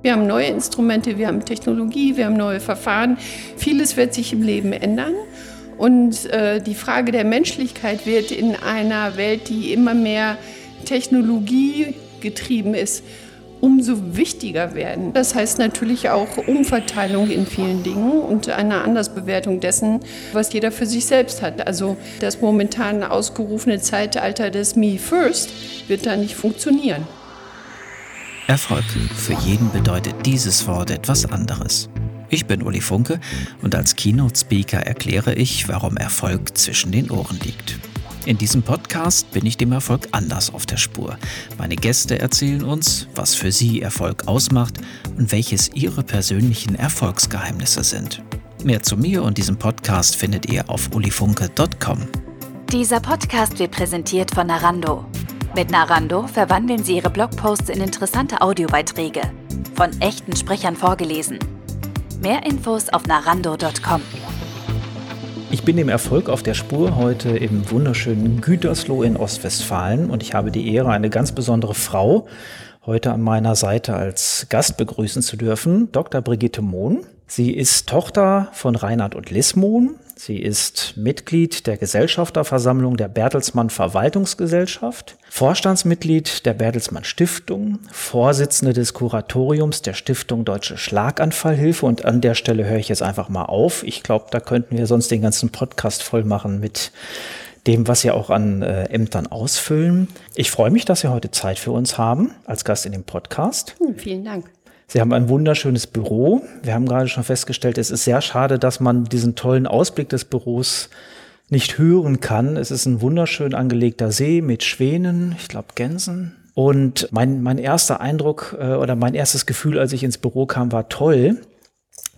Wir haben neue Instrumente, wir haben Technologie, wir haben neue Verfahren. Vieles wird sich im Leben ändern. Und äh, die Frage der Menschlichkeit wird in einer Welt, die immer mehr Technologie getrieben ist, umso wichtiger werden. Das heißt natürlich auch Umverteilung in vielen Dingen und eine Andersbewertung dessen, was jeder für sich selbst hat. Also das momentan ausgerufene Zeitalter des Me First wird da nicht funktionieren. Erfolg. Für jeden bedeutet dieses Wort etwas anderes. Ich bin Uli Funke und als Keynote-Speaker erkläre ich, warum Erfolg zwischen den Ohren liegt. In diesem Podcast bin ich dem Erfolg anders auf der Spur. Meine Gäste erzählen uns, was für sie Erfolg ausmacht und welches ihre persönlichen Erfolgsgeheimnisse sind. Mehr zu mir und diesem Podcast findet ihr auf ulifunke.com. Dieser Podcast wird präsentiert von Narando. Mit Narando verwandeln Sie Ihre Blogposts in interessante Audiobeiträge. Von echten Sprechern vorgelesen. Mehr Infos auf narando.com. Ich bin dem Erfolg auf der Spur heute im wunderschönen Gütersloh in Ostwestfalen und ich habe die Ehre, eine ganz besondere Frau heute an meiner Seite als Gast begrüßen zu dürfen, Dr. Brigitte Mohn. Sie ist Tochter von Reinhard und Liz Mohn. Sie ist Mitglied der Gesellschafterversammlung der Bertelsmann Verwaltungsgesellschaft, Vorstandsmitglied der Bertelsmann Stiftung, Vorsitzende des Kuratoriums der Stiftung Deutsche Schlaganfallhilfe und an der Stelle höre ich jetzt einfach mal auf. Ich glaube, da könnten wir sonst den ganzen Podcast voll machen mit dem, was Sie auch an äh, Ämtern ausfüllen. Ich freue mich, dass Sie heute Zeit für uns haben als Gast in dem Podcast. Hm, vielen Dank. Sie haben ein wunderschönes Büro. Wir haben gerade schon festgestellt, es ist sehr schade, dass man diesen tollen Ausblick des Büros nicht hören kann. Es ist ein wunderschön angelegter See mit Schwänen, ich glaube Gänsen. Und mein, mein erster Eindruck äh, oder mein erstes Gefühl, als ich ins Büro kam, war toll.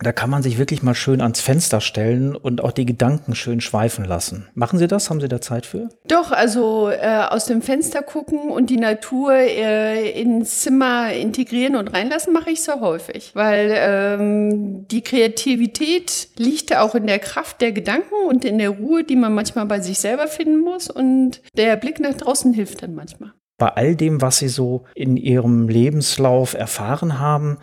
Da kann man sich wirklich mal schön ans Fenster stellen und auch die Gedanken schön schweifen lassen. Machen Sie das? Haben Sie da Zeit für? Doch, also äh, aus dem Fenster gucken und die Natur äh, ins Zimmer integrieren und reinlassen, mache ich sehr häufig. Weil ähm, die Kreativität liegt auch in der Kraft der Gedanken und in der Ruhe, die man manchmal bei sich selber finden muss. Und der Blick nach draußen hilft dann manchmal. Bei all dem, was Sie so in Ihrem Lebenslauf erfahren haben,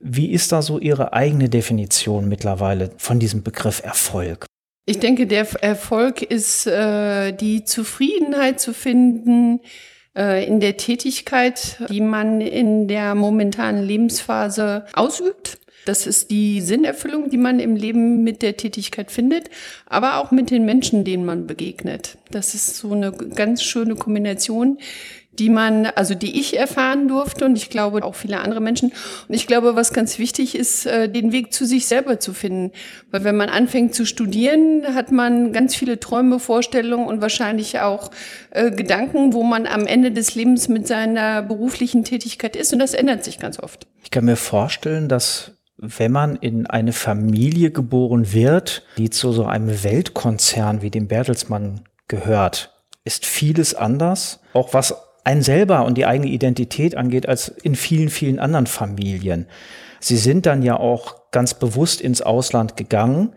wie ist da so Ihre eigene Definition mittlerweile von diesem Begriff Erfolg? Ich denke, der Erfolg ist äh, die Zufriedenheit zu finden äh, in der Tätigkeit, die man in der momentanen Lebensphase ausübt. Das ist die Sinnerfüllung, die man im Leben mit der Tätigkeit findet, aber auch mit den Menschen, denen man begegnet. Das ist so eine ganz schöne Kombination, die man, also die ich erfahren durfte und ich glaube auch viele andere Menschen. Und ich glaube, was ganz wichtig ist, äh, den Weg zu sich selber zu finden. Weil wenn man anfängt zu studieren, hat man ganz viele Träume, Vorstellungen und wahrscheinlich auch äh, Gedanken, wo man am Ende des Lebens mit seiner beruflichen Tätigkeit ist. Und das ändert sich ganz oft. Ich kann mir vorstellen, dass wenn man in eine Familie geboren wird, die zu so einem Weltkonzern wie dem Bertelsmann gehört, ist vieles anders. Auch was einen selber und die eigene Identität angeht, als in vielen, vielen anderen Familien. Sie sind dann ja auch ganz bewusst ins Ausland gegangen.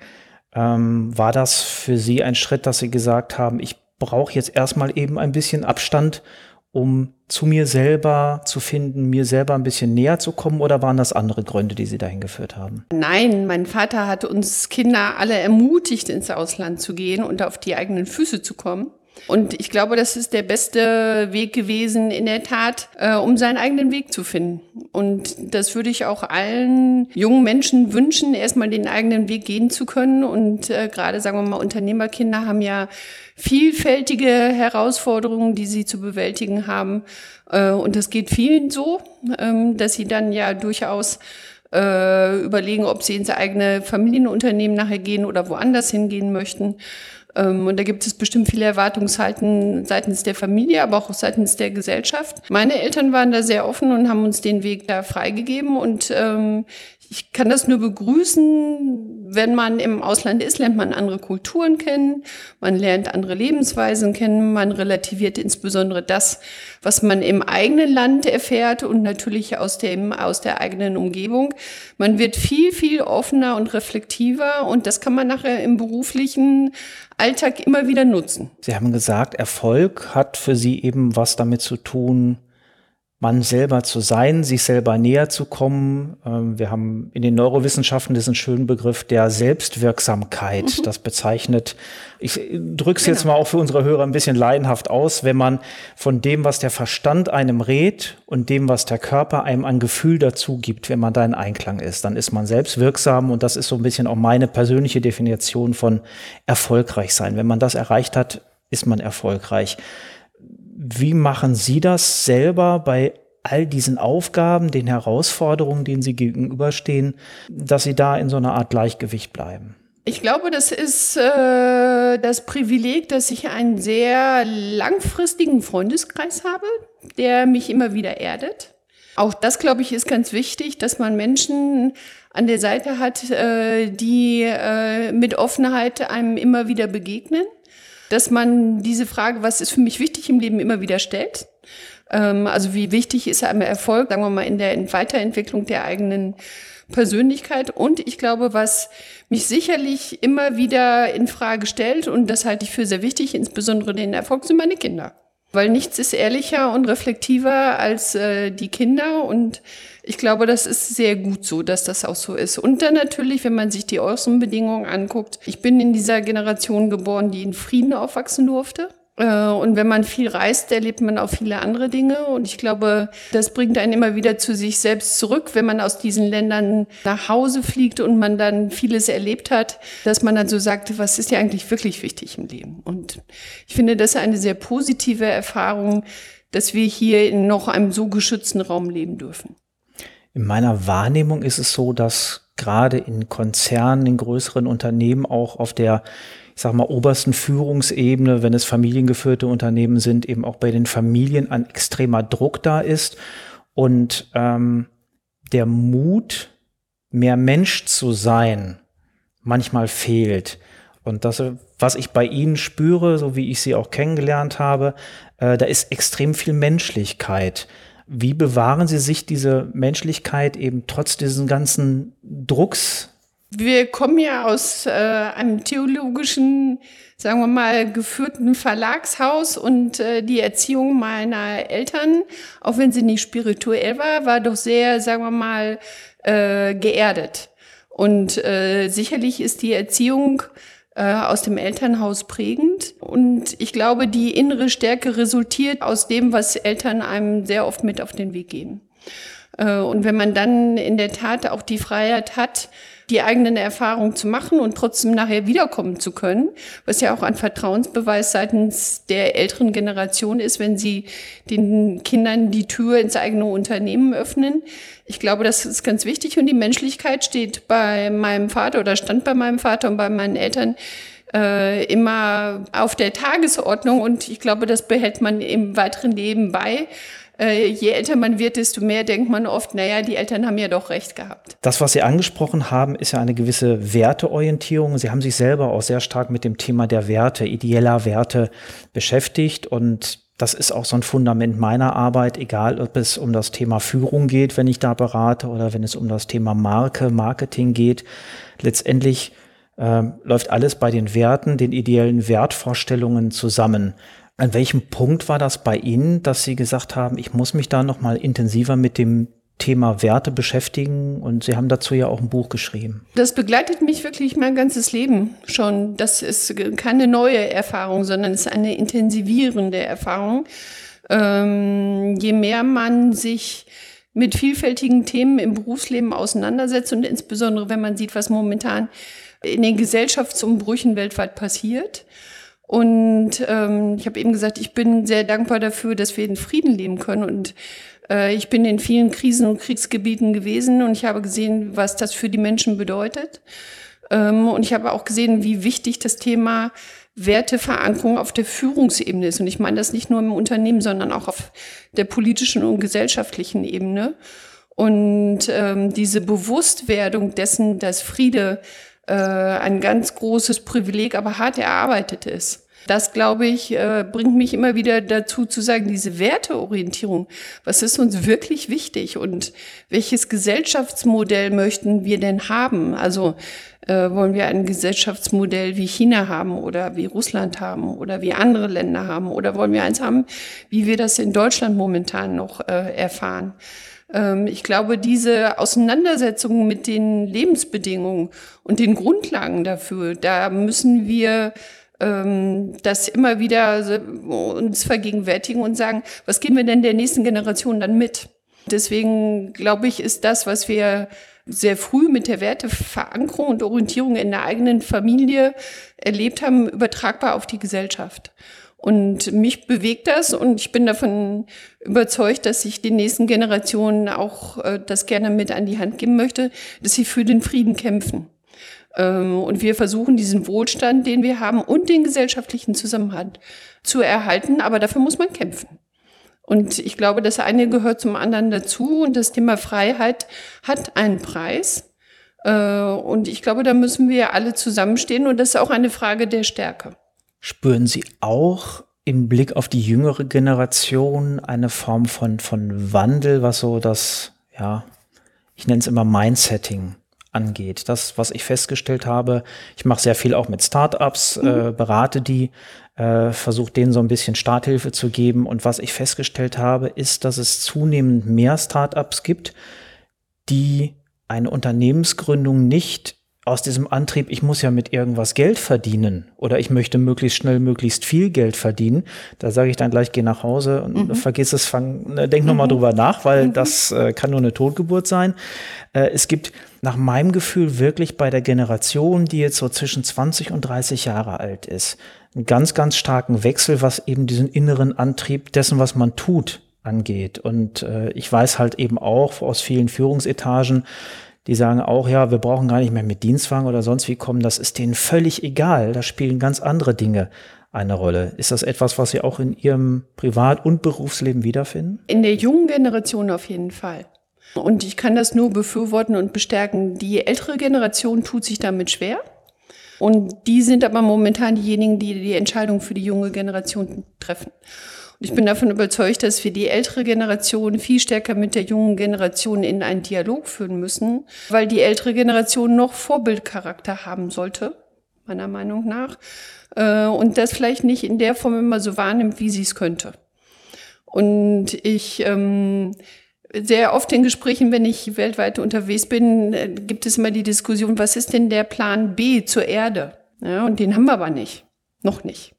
Ähm, war das für Sie ein Schritt, dass Sie gesagt haben, ich brauche jetzt erstmal eben ein bisschen Abstand, um zu mir selber zu finden, mir selber ein bisschen näher zu kommen oder waren das andere Gründe, die Sie dahin geführt haben? Nein, mein Vater hat uns Kinder alle ermutigt, ins Ausland zu gehen und auf die eigenen Füße zu kommen. Und ich glaube, das ist der beste Weg gewesen, in der Tat, äh, um seinen eigenen Weg zu finden. Und das würde ich auch allen jungen Menschen wünschen, erstmal den eigenen Weg gehen zu können. Und äh, gerade, sagen wir mal, Unternehmerkinder haben ja vielfältige Herausforderungen, die sie zu bewältigen haben. Äh, und das geht vielen so, ähm, dass sie dann ja durchaus äh, überlegen, ob sie ins eigene Familienunternehmen nachher gehen oder woanders hingehen möchten. Ähm, und da gibt es bestimmt viele Erwartungshalten seitens der Familie, aber auch seitens der Gesellschaft. Meine Eltern waren da sehr offen und haben uns den Weg da freigegeben. Und ähm, ich kann das nur begrüßen, wenn man im Ausland ist, lernt man andere Kulturen kennen, man lernt andere Lebensweisen kennen, man relativiert insbesondere das, was man im eigenen Land erfährt und natürlich aus dem, aus der eigenen Umgebung. Man wird viel, viel offener und reflektiver und das kann man nachher im beruflichen Alltag immer wieder nutzen. Sie haben gesagt, Erfolg hat für Sie eben was damit zu tun, man selber zu sein, sich selber näher zu kommen. Ähm, wir haben in den Neurowissenschaften diesen schönen Begriff der Selbstwirksamkeit. Mhm. Das bezeichnet, ich drücke es genau. jetzt mal auch für unsere Hörer ein bisschen leidenhaft aus, wenn man von dem, was der Verstand einem rät und dem, was der Körper einem an Gefühl dazu gibt, wenn man da in Einklang ist, dann ist man selbstwirksam und das ist so ein bisschen auch meine persönliche Definition von erfolgreich sein. Wenn man das erreicht hat, ist man erfolgreich. Wie machen Sie das selber bei all diesen Aufgaben, den Herausforderungen, denen Sie gegenüberstehen, dass Sie da in so einer Art Gleichgewicht bleiben? Ich glaube, das ist äh, das Privileg, dass ich einen sehr langfristigen Freundeskreis habe, der mich immer wieder erdet. Auch das, glaube ich, ist ganz wichtig, dass man Menschen an der Seite hat, äh, die äh, mit Offenheit einem immer wieder begegnen dass man diese Frage, was ist für mich wichtig im Leben, immer wieder stellt. Ähm, also wie wichtig ist einem Erfolg, sagen wir mal, in der Weiterentwicklung der eigenen Persönlichkeit. Und ich glaube, was mich sicherlich immer wieder in Frage stellt, und das halte ich für sehr wichtig, insbesondere den Erfolg, sind meine Kinder. Weil nichts ist ehrlicher und reflektiver als äh, die Kinder. Und ich glaube, das ist sehr gut so, dass das auch so ist. Und dann natürlich, wenn man sich die Außenbedingungen anguckt. Ich bin in dieser Generation geboren, die in Frieden aufwachsen durfte. Äh, und wenn man viel reist, erlebt man auch viele andere Dinge. Und ich glaube, das bringt einen immer wieder zu sich selbst zurück, wenn man aus diesen Ländern nach Hause fliegt und man dann vieles erlebt hat, dass man dann so sagt, was ist ja eigentlich wirklich wichtig im Leben? Und ich finde das eine sehr positive Erfahrung, dass wir hier in noch einem so geschützten Raum leben dürfen. In meiner Wahrnehmung ist es so, dass gerade in Konzernen, in größeren Unternehmen auch auf der ich sag mal, obersten Führungsebene, wenn es familiengeführte Unternehmen sind, eben auch bei den Familien ein extremer Druck da ist und ähm, der Mut, mehr Mensch zu sein, manchmal fehlt. Und das, was ich bei Ihnen spüre, so wie ich Sie auch kennengelernt habe, äh, da ist extrem viel Menschlichkeit. Wie bewahren Sie sich diese Menschlichkeit eben trotz diesen ganzen Drucks, wir kommen ja aus äh, einem theologischen, sagen wir mal, geführten Verlagshaus und äh, die Erziehung meiner Eltern, auch wenn sie nicht spirituell war, war doch sehr, sagen wir mal, äh, geerdet. Und äh, sicherlich ist die Erziehung aus dem Elternhaus prägend. Und ich glaube, die innere Stärke resultiert aus dem, was Eltern einem sehr oft mit auf den Weg geben. Äh, und wenn man dann in der Tat auch die Freiheit hat, die eigenen Erfahrungen zu machen und trotzdem nachher wiederkommen zu können, was ja auch ein Vertrauensbeweis seitens der älteren Generation ist, wenn sie den Kindern die Tür ins eigene Unternehmen öffnen. Ich glaube, das ist ganz wichtig. Und die Menschlichkeit steht bei meinem Vater oder stand bei meinem Vater und bei meinen Eltern äh, immer auf der Tagesordnung. Und ich glaube, das behält man im weiteren Leben bei äh, je älter man wird, desto mehr denkt man oft, naja, die Eltern haben ja doch recht gehabt. Das, was Sie angesprochen haben, ist ja eine gewisse Werteorientierung. Sie haben sich selber auch sehr stark mit dem Thema der Werte, ideeller Werte beschäftigt und das ist auch so ein Fundament meiner Arbeit, egal ob es um das Thema Führung geht, wenn ich da berate, oder wenn es um das Thema Marke, Marketing geht. Letztendlich äh, läuft alles bei den Werten, den ideellen Wertvorstellungen zusammen. An welchem Punkt war das bei Ihnen, dass Sie gesagt haben, ich muss mich da noch mal intensiver mit dem Thema Werte beschäftigen und Sie haben dazu ja auch ein Buch geschrieben. Das begleitet mich wirklich mein ganzes Leben schon. Das ist keine neue Erfahrung, sondern es ist eine intensivierende Erfahrung. Ähm, je mehr man sich mit vielfältigen Themen im Berufsleben auseinandersetzt und insbesondere wenn man sieht, was momentan in den Gesellschaftsumbrüchen weltweit passiert, und ähm, ich habe eben gesagt, ich bin sehr dankbar dafür, dass wir in Frieden leben können. Und äh, ich bin in vielen Krisen- und Kriegsgebieten gewesen und ich habe gesehen, was das für die Menschen bedeutet. Ähm, und ich habe auch gesehen, wie wichtig das Thema Werteverankerung auf der Führungsebene ist. Und ich meine das nicht nur im Unternehmen, sondern auch auf der politischen und gesellschaftlichen Ebene. Und ähm, diese Bewusstwerdung dessen, dass Friede äh, ein ganz großes Privileg, aber hart erarbeitet ist. Das, glaube ich, äh, bringt mich immer wieder dazu zu sagen, diese Werteorientierung, was ist uns wirklich wichtig und welches Gesellschaftsmodell möchten wir denn haben? Also äh, wollen wir ein Gesellschaftsmodell wie China haben oder wie Russland haben oder wie andere Länder haben oder wollen wir eins haben, wie wir das in Deutschland momentan noch äh, erfahren? Ähm, ich glaube, diese Auseinandersetzung mit den Lebensbedingungen und den Grundlagen dafür, da müssen wir ähm, das immer wieder uns vergegenwärtigen und sagen, was geben wir denn der nächsten Generation dann mit? Deswegen glaube ich, ist das, was wir sehr früh mit der Werteverankerung und Orientierung in der eigenen Familie erlebt haben, übertragbar auf die Gesellschaft. Und mich bewegt das und ich bin davon überzeugt, dass ich den nächsten Generationen auch äh, das gerne mit an die Hand geben möchte, dass sie für den Frieden kämpfen. Ähm, und wir versuchen diesen Wohlstand, den wir haben und den gesellschaftlichen Zusammenhalt zu erhalten, aber dafür muss man kämpfen. Und ich glaube, das eine gehört zum anderen dazu und das Thema Freiheit hat einen Preis. Äh, und ich glaube, da müssen wir alle zusammenstehen und das ist auch eine Frage der Stärke. Spüren Sie auch im Blick auf die jüngere Generation eine Form von, von Wandel, was so das, ja, ich nenne es immer Mindsetting angeht. Das, was ich festgestellt habe, ich mache sehr viel auch mit Startups, mhm. äh, berate die, äh, versuche denen so ein bisschen Starthilfe zu geben. Und was ich festgestellt habe, ist, dass es zunehmend mehr Startups gibt, die eine Unternehmensgründung nicht aus diesem Antrieb, ich muss ja mit irgendwas Geld verdienen oder ich möchte möglichst schnell möglichst viel Geld verdienen, da sage ich dann gleich, geh nach Hause und mhm. vergiss es, fang, ne, denk mhm. nochmal drüber nach, weil mhm. das äh, kann nur eine Totgeburt sein. Äh, es gibt nach meinem Gefühl wirklich bei der Generation, die jetzt so zwischen 20 und 30 Jahre alt ist, einen ganz, ganz starken Wechsel, was eben diesen inneren Antrieb dessen, was man tut, angeht. Und äh, ich weiß halt eben auch aus vielen Führungsetagen, die sagen auch, ja, wir brauchen gar nicht mehr mit Dienstwagen oder sonst wie kommen, das ist denen völlig egal. Da spielen ganz andere Dinge eine Rolle. Ist das etwas, was Sie auch in Ihrem Privat- und Berufsleben wiederfinden? In der jungen Generation auf jeden Fall. Und ich kann das nur befürworten und bestärken. Die ältere Generation tut sich damit schwer. Und die sind aber momentan diejenigen, die die Entscheidung für die junge Generation treffen. Ich bin davon überzeugt, dass wir die ältere Generation viel stärker mit der jungen Generation in einen Dialog führen müssen, weil die ältere Generation noch Vorbildcharakter haben sollte, meiner Meinung nach, äh, und das vielleicht nicht in der Form immer so wahrnimmt, wie sie es könnte. Und ich ähm, sehr oft in Gesprächen, wenn ich weltweit unterwegs bin, äh, gibt es immer die Diskussion, was ist denn der Plan B zur Erde? Ja, und den haben wir aber nicht. Noch nicht.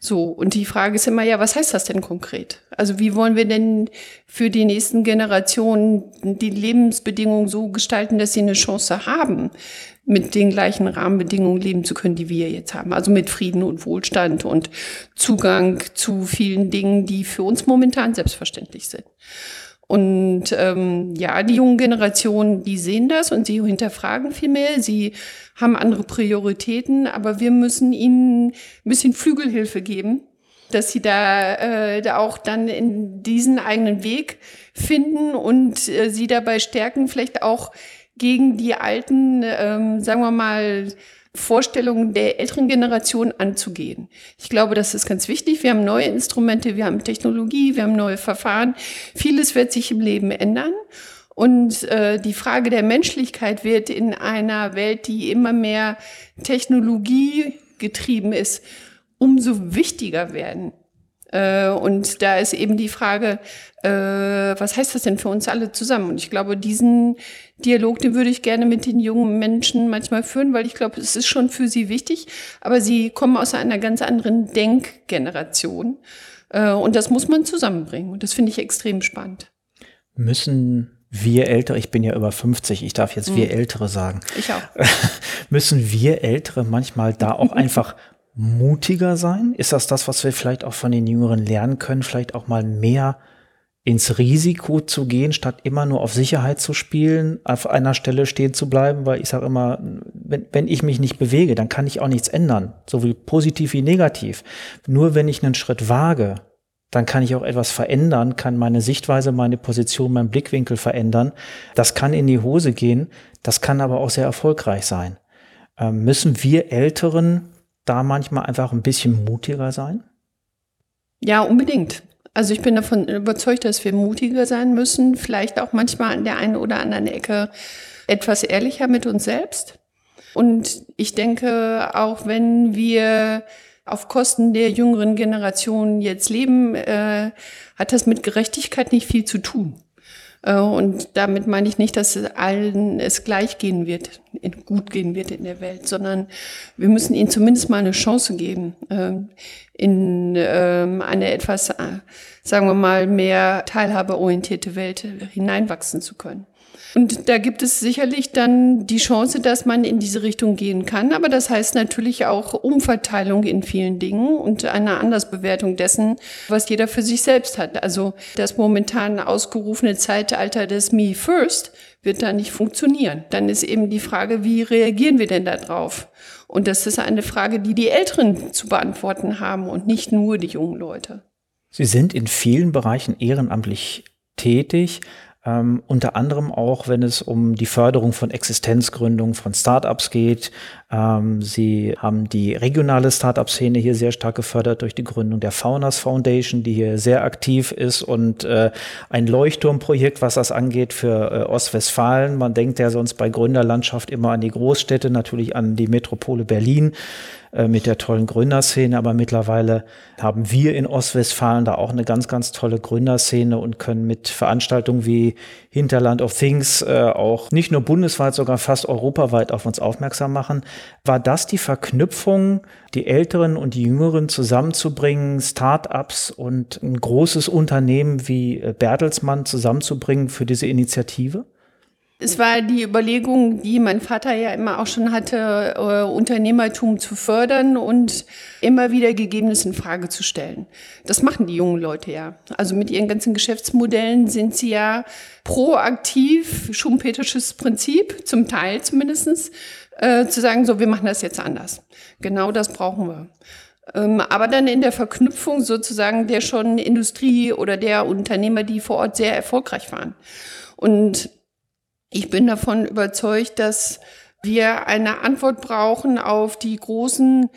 So, und die Frage ist immer, ja, was heißt das denn konkret? Also wie wollen wir denn für die nächsten Generationen die Lebensbedingungen so gestalten, dass sie eine Chance haben, mit den gleichen Rahmenbedingungen leben zu können, die wir jetzt haben? Also mit Frieden und Wohlstand und Zugang zu vielen Dingen, die für uns momentan selbstverständlich sind. Und ähm, ja, die jungen Generationen, die sehen das und sie hinterfragen viel mehr. Sie haben andere Prioritäten, aber wir müssen ihnen ein bisschen Flügelhilfe geben, dass sie da, äh, da auch dann in diesen eigenen Weg finden und äh, sie dabei stärken, vielleicht auch gegen die alten, ähm, sagen wir mal, Vorstellungen der älteren Generation anzugehen. Ich glaube, das ist ganz wichtig. Wir haben neue Instrumente, wir haben Technologie, wir haben neue Verfahren. Vieles wird sich im Leben ändern. Und äh, die Frage der Menschlichkeit wird in einer Welt, die immer mehr Technologie getrieben ist, umso wichtiger werden. Äh, und da ist eben die Frage, äh, was heißt das denn für uns alle zusammen? Und ich glaube, diesen Dialog, den würde ich gerne mit den jungen Menschen manchmal führen, weil ich glaube, es ist schon für sie wichtig, aber sie kommen aus einer ganz anderen Denkgeneration. Äh, und das muss man zusammenbringen. Und das finde ich extrem spannend. Müssen wir Ältere, ich bin ja über 50, ich darf jetzt wir mhm. Ältere sagen. Ich auch. Müssen wir Ältere manchmal da auch einfach mutiger sein? Ist das das, was wir vielleicht auch von den Jüngeren lernen können? Vielleicht auch mal mehr ins Risiko zu gehen, statt immer nur auf Sicherheit zu spielen, auf einer Stelle stehen zu bleiben, weil ich sage immer, wenn, wenn ich mich nicht bewege, dann kann ich auch nichts ändern, sowohl positiv wie negativ. Nur wenn ich einen Schritt wage, dann kann ich auch etwas verändern, kann meine Sichtweise, meine Position, mein Blickwinkel verändern. Das kann in die Hose gehen, das kann aber auch sehr erfolgreich sein. Ähm, müssen wir Älteren da manchmal einfach ein bisschen mutiger sein? Ja, unbedingt. Also ich bin davon überzeugt, dass wir mutiger sein müssen, vielleicht auch manchmal an der einen oder anderen Ecke etwas ehrlicher mit uns selbst. Und ich denke, auch wenn wir auf Kosten der jüngeren Generation jetzt leben, äh, hat das mit Gerechtigkeit nicht viel zu tun. Äh, und damit meine ich nicht, dass allen es gleich gehen wird, gut gehen wird in der Welt, sondern wir müssen ihnen zumindest mal eine Chance geben, äh, in ähm, eine etwas, äh, sagen wir mal, mehr teilhabeorientierte Welt hineinwachsen zu können. Und da gibt es sicherlich dann die Chance, dass man in diese Richtung gehen kann. Aber das heißt natürlich auch Umverteilung in vielen Dingen und eine Andersbewertung dessen, was jeder für sich selbst hat. Also das momentan ausgerufene Zeitalter des Me First wird da nicht funktionieren. Dann ist eben die Frage, wie reagieren wir denn da drauf? Und das ist eine Frage, die die Älteren zu beantworten haben und nicht nur die jungen Leute. Sie sind in vielen Bereichen ehrenamtlich tätig. Ähm, unter anderem auch, wenn es um die Förderung von Existenzgründung von Startups geht. Ähm, sie haben die regionale Startup-Szene hier sehr stark gefördert durch die Gründung der Faunas Foundation, die hier sehr aktiv ist und äh, ein Leuchtturmprojekt, was das angeht für äh, Ostwestfalen. Man denkt ja sonst bei Gründerlandschaft immer an die Großstädte, natürlich an die Metropole Berlin. Äh, mit der tollen Gründerszene, aber mittlerweile haben wir in Ostwestfalen da auch eine ganz, ganz tolle Gründerszene und können mit Veranstaltungen wie Hinterland of Things äh, auch nicht nur bundesweit, sogar fast europaweit auf uns aufmerksam machen. War das die Verknüpfung, die Älteren und die Jüngeren zusammenzubringen, Start-ups und ein großes Unternehmen wie äh, Bertelsmann zusammenzubringen für diese Initiative? Es war die Überlegung, die mein Vater ja immer auch schon hatte, äh, Unternehmertum zu fördern und immer wieder Gegebenes in Frage zu stellen. Das machen die jungen Leute ja. Also mit ihren ganzen Geschäftsmodellen sind sie ja proaktiv, schumpetersches Prinzip, zum Teil zumindestens, äh, zu sagen, so, wir machen das jetzt anders. Genau das brauchen wir ähm, aber dann in der Verknüpfung sozusagen der schon Industrie oder der Unternehmer, die vor Ort sehr erfolgreich waren. Und ich bin davon überzeugt, dass wir eine Antwort brauchen auf die großen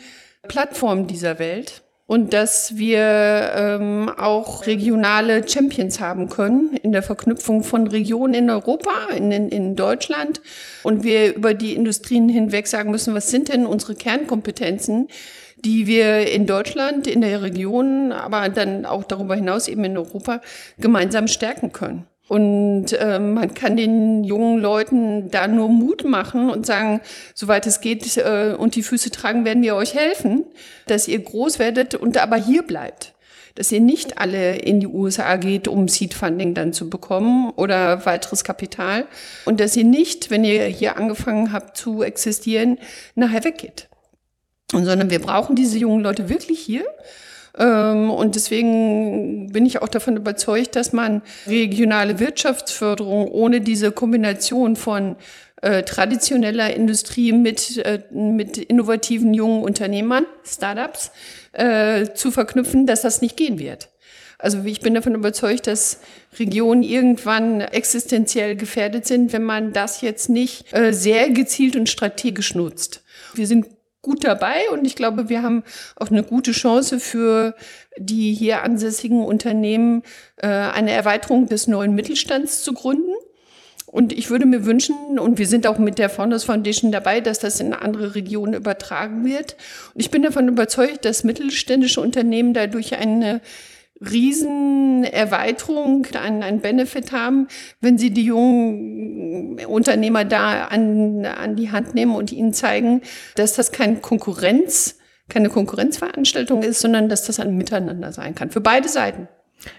Plattformen dieser Welt und dass wir ähm, auch regionale Champions haben können in der Verknüpfung von Regionen in Europa, in, in, in Deutschland und wir über die Industrien hinweg sagen müssen, was sind denn unsere Kernkompetenzen, die wir in Deutschland, in der Region, aber dann auch darüber hinaus eben in Europa gemeinsam stärken können. Und äh, man kann den jungen Leuten da nur Mut machen und sagen, soweit es geht äh, und die Füße tragen, werden wir euch helfen, dass ihr groß werdet und aber hier bleibt. Dass ihr nicht alle in die USA geht, um Seed Funding dann zu bekommen oder weiteres Kapital. Und dass ihr nicht, wenn ihr hier angefangen habt zu existieren, nachher weggeht. Und sondern wir brauchen diese jungen Leute wirklich hier und deswegen bin ich auch davon überzeugt, dass man regionale Wirtschaftsförderung ohne diese Kombination von äh, traditioneller Industrie mit, äh, mit innovativen jungen Unternehmern, Startups, äh, zu verknüpfen, dass das nicht gehen wird. Also ich bin davon überzeugt, dass Regionen irgendwann existenziell gefährdet sind, wenn man das jetzt nicht sehr gezielt und strategisch nutzt. Wir sind gut dabei und ich glaube, wir haben auch eine gute Chance für die hier ansässigen Unternehmen, äh, eine Erweiterung des neuen Mittelstands zu gründen. Und ich würde mir wünschen, und wir sind auch mit der Founders Foundation dabei, dass das in andere Regionen übertragen wird. Und ich bin davon überzeugt, dass mittelständische Unternehmen dadurch eine Riesenerweiterung, einen, einen Benefit haben, wenn sie die jungen Unternehmer da an, an die Hand nehmen und ihnen zeigen, dass das keine Konkurrenz, keine Konkurrenzveranstaltung ist, sondern dass das ein Miteinander sein kann. Für beide Seiten.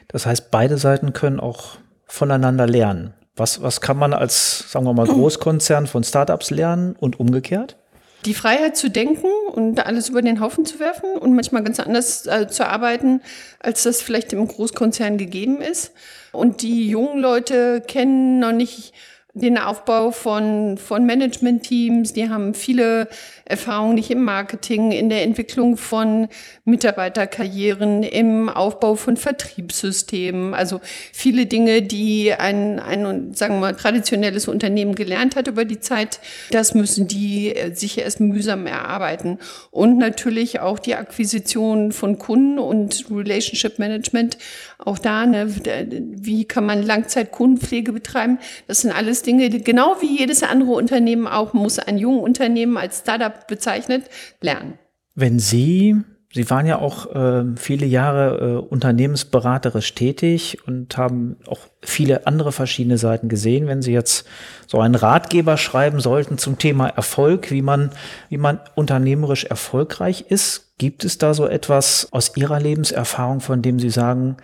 Das heißt, beide Seiten können auch voneinander lernen. Was, was kann man als, sagen wir mal, Großkonzern von Startups lernen und umgekehrt? Die Freiheit zu denken und alles über den Haufen zu werfen und manchmal ganz anders äh, zu arbeiten, als das vielleicht im Großkonzern gegeben ist. Und die jungen Leute kennen noch nicht den Aufbau von, von Management-Teams, die haben viele Erfahrungen nicht im Marketing, in der Entwicklung von Mitarbeiterkarrieren, im Aufbau von Vertriebssystemen. Also viele Dinge, die ein, ein, sagen wir mal, traditionelles Unternehmen gelernt hat über die Zeit, das müssen die äh, sich erst mühsam erarbeiten. Und natürlich auch die Akquisition von Kunden und Relationship Management. Auch da, ne, wie kann man Langzeitkundenpflege betreiben? Das sind alles Dinge, die, genau wie jedes andere Unternehmen auch, muss ein junges Unternehmen als Startup bezeichnet, lernen. Wenn Sie Sie waren ja auch äh, viele Jahre äh, unternehmensberaterisch tätig und haben auch viele andere verschiedene Seiten gesehen. Wenn Sie jetzt so einen Ratgeber schreiben sollten zum Thema Erfolg, wie man, wie man unternehmerisch erfolgreich ist, gibt es da so etwas aus Ihrer Lebenserfahrung, von dem Sie sagen,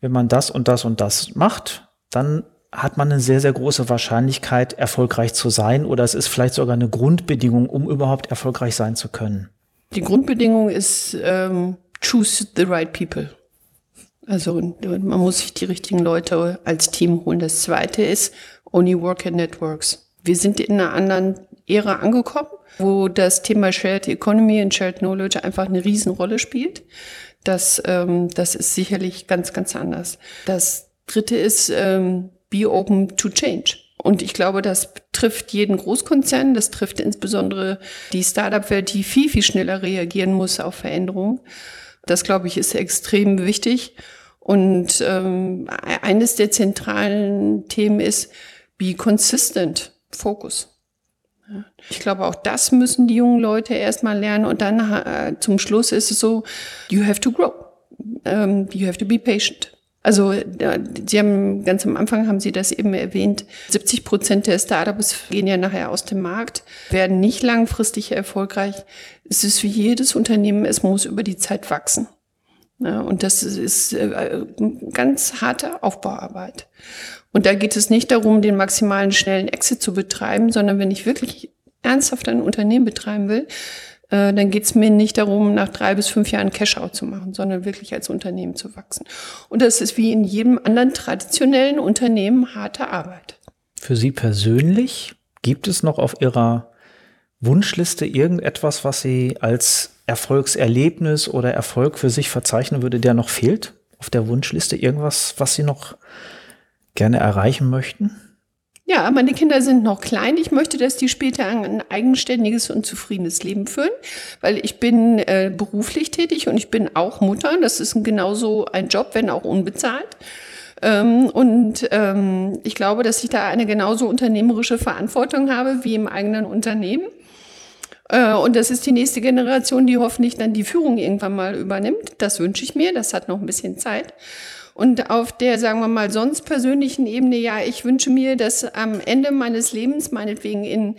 wenn man das und das und das macht, dann hat man eine sehr, sehr große Wahrscheinlichkeit, erfolgreich zu sein oder es ist vielleicht sogar eine Grundbedingung, um überhaupt erfolgreich sein zu können? Die Grundbedingung ist ähm, choose the right people. Also man muss sich die richtigen Leute als Team holen. Das zweite ist only work in networks. Wir sind in einer anderen Ära angekommen, wo das Thema Shared Economy und Shared Knowledge einfach eine Riesenrolle spielt. Das, ähm, das ist sicherlich ganz, ganz anders. Das dritte ist ähm, be open to change. Und ich glaube, das trifft jeden Großkonzern, das trifft insbesondere die Startup-Welt, die viel, viel schneller reagieren muss auf Veränderungen. Das, glaube ich, ist extrem wichtig. Und ähm, eines der zentralen Themen ist, be consistent, Focus. Ich glaube, auch das müssen die jungen Leute erstmal lernen. Und dann äh, zum Schluss ist es so, you have to grow. Um, you have to be patient. Also Sie haben ganz am Anfang haben Sie das eben erwähnt. 70 Prozent der Startups gehen ja nachher aus dem Markt, werden nicht langfristig erfolgreich. Es ist wie jedes Unternehmen, es muss über die Zeit wachsen. Ja, und das ist äh, ganz harte Aufbauarbeit. Und da geht es nicht darum, den maximalen schnellen Exit zu betreiben, sondern wenn ich wirklich ernsthaft ein Unternehmen betreiben will, dann geht es mir nicht darum, nach drei bis fünf Jahren Cash-out zu machen, sondern wirklich als Unternehmen zu wachsen. Und das ist wie in jedem anderen traditionellen Unternehmen harte Arbeit. Für Sie persönlich gibt es noch auf Ihrer Wunschliste irgendetwas, was Sie als Erfolgserlebnis oder Erfolg für sich verzeichnen würde, der noch fehlt? Auf der Wunschliste irgendwas, was Sie noch gerne erreichen möchten? Ja, meine Kinder sind noch klein. Ich möchte, dass die später ein eigenständiges und zufriedenes Leben führen, weil ich bin äh, beruflich tätig und ich bin auch Mutter. Das ist genauso ein Job, wenn auch unbezahlt. Ähm, und ähm, ich glaube, dass ich da eine genauso unternehmerische Verantwortung habe wie im eigenen Unternehmen. Äh, und das ist die nächste Generation, die hoffentlich dann die Führung irgendwann mal übernimmt. Das wünsche ich mir. Das hat noch ein bisschen Zeit. Und auf der, sagen wir mal, sonst persönlichen Ebene, ja, ich wünsche mir, dass am Ende meines Lebens, meinetwegen in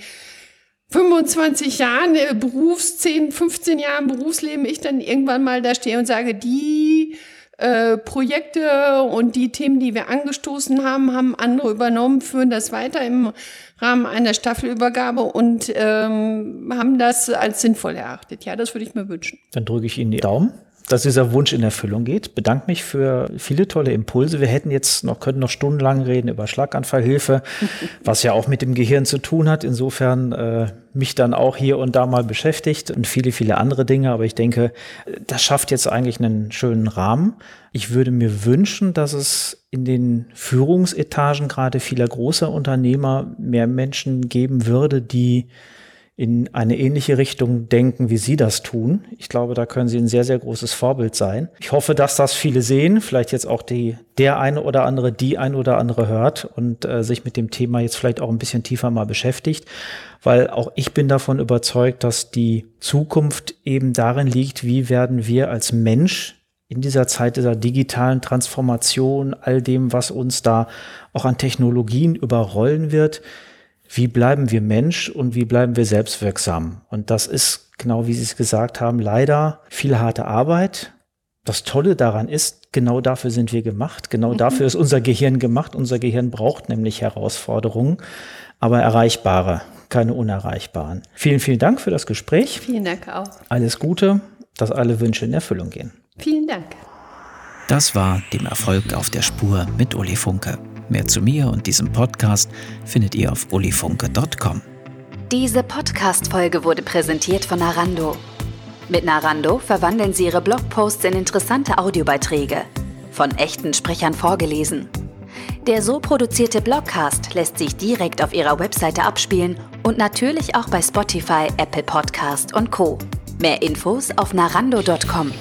25 Jahren äh, Berufs, 10, 15 Jahren Berufsleben, ich dann irgendwann mal da stehe und sage, die äh, Projekte und die Themen, die wir angestoßen haben, haben andere übernommen, führen das weiter im Rahmen einer Staffelübergabe und ähm, haben das als sinnvoll erachtet. Ja, das würde ich mir wünschen. Dann drücke ich Ihnen die Daumen dass dieser Wunsch in Erfüllung geht. Bedanke mich für viele tolle Impulse. Wir hätten jetzt noch, könnten noch stundenlang reden über Schlaganfallhilfe, was ja auch mit dem Gehirn zu tun hat. Insofern äh, mich dann auch hier und da mal beschäftigt und viele, viele andere Dinge. Aber ich denke, das schafft jetzt eigentlich einen schönen Rahmen. Ich würde mir wünschen, dass es in den Führungsetagen gerade vieler großer Unternehmer mehr Menschen geben würde, die in eine ähnliche Richtung denken, wie Sie das tun. Ich glaube, da können Sie ein sehr, sehr großes Vorbild sein. Ich hoffe, dass das viele sehen, vielleicht jetzt auch die, der eine oder andere, die ein oder andere hört und äh, sich mit dem Thema jetzt vielleicht auch ein bisschen tiefer mal beschäftigt, weil auch ich bin davon überzeugt, dass die Zukunft eben darin liegt, wie werden wir als Mensch in dieser Zeit dieser digitalen Transformation, all dem, was uns da auch an Technologien überrollen wird, wie bleiben wir Mensch und wie bleiben wir selbstwirksam? Und das ist, genau wie Sie es gesagt haben, leider viel harte Arbeit. Das Tolle daran ist, genau dafür sind wir gemacht. Genau mhm. dafür ist unser Gehirn gemacht. Unser Gehirn braucht nämlich Herausforderungen, aber erreichbare, keine unerreichbaren. Vielen, vielen Dank für das Gespräch. Vielen Dank auch. Alles Gute, dass alle Wünsche in Erfüllung gehen. Vielen Dank. Das war dem Erfolg auf der Spur mit Uli Funke. Mehr zu mir und diesem Podcast findet ihr auf ulifunke.com. Diese Podcast-Folge wurde präsentiert von Narando. Mit Narando verwandeln Sie Ihre Blogposts in interessante Audiobeiträge. Von echten Sprechern vorgelesen. Der so produzierte Blogcast lässt sich direkt auf Ihrer Webseite abspielen und natürlich auch bei Spotify, Apple Podcast und Co. Mehr Infos auf narando.com.